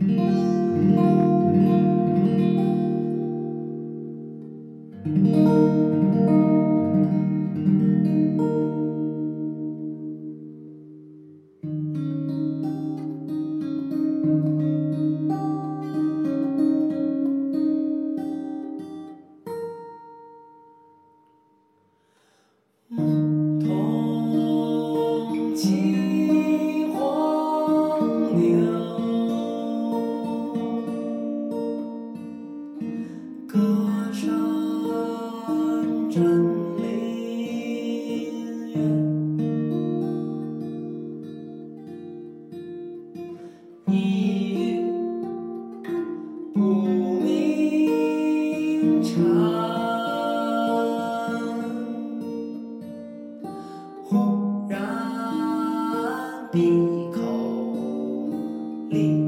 thank you. 忽然闭口立